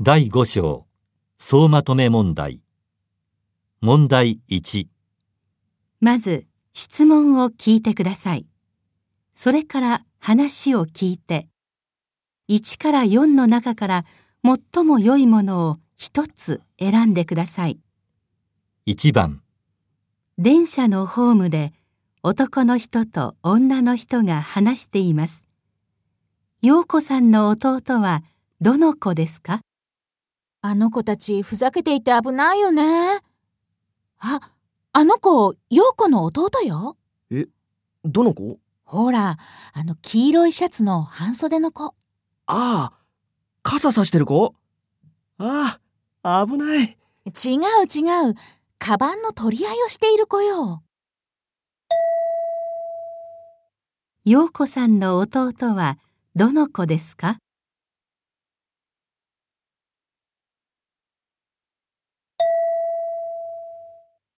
第5章総まとめ問題問題1まず質問を聞いてください。それから話を聞いて、1から4の中から最も良いものを一つ選んでください。1番電車のホームで男の人と女の人が話しています。陽子さんの弟はどの子ですか？あの子たちふざけていて危ないよね。あ、あの子、陽子の弟よ。どの子？ほら、あの黄色いシャツの半袖の子。ああ、傘さしてる子？ああ、危ない。違う違う。カバンの取り合いをしている子よ。陽子さんの弟はどの子ですか？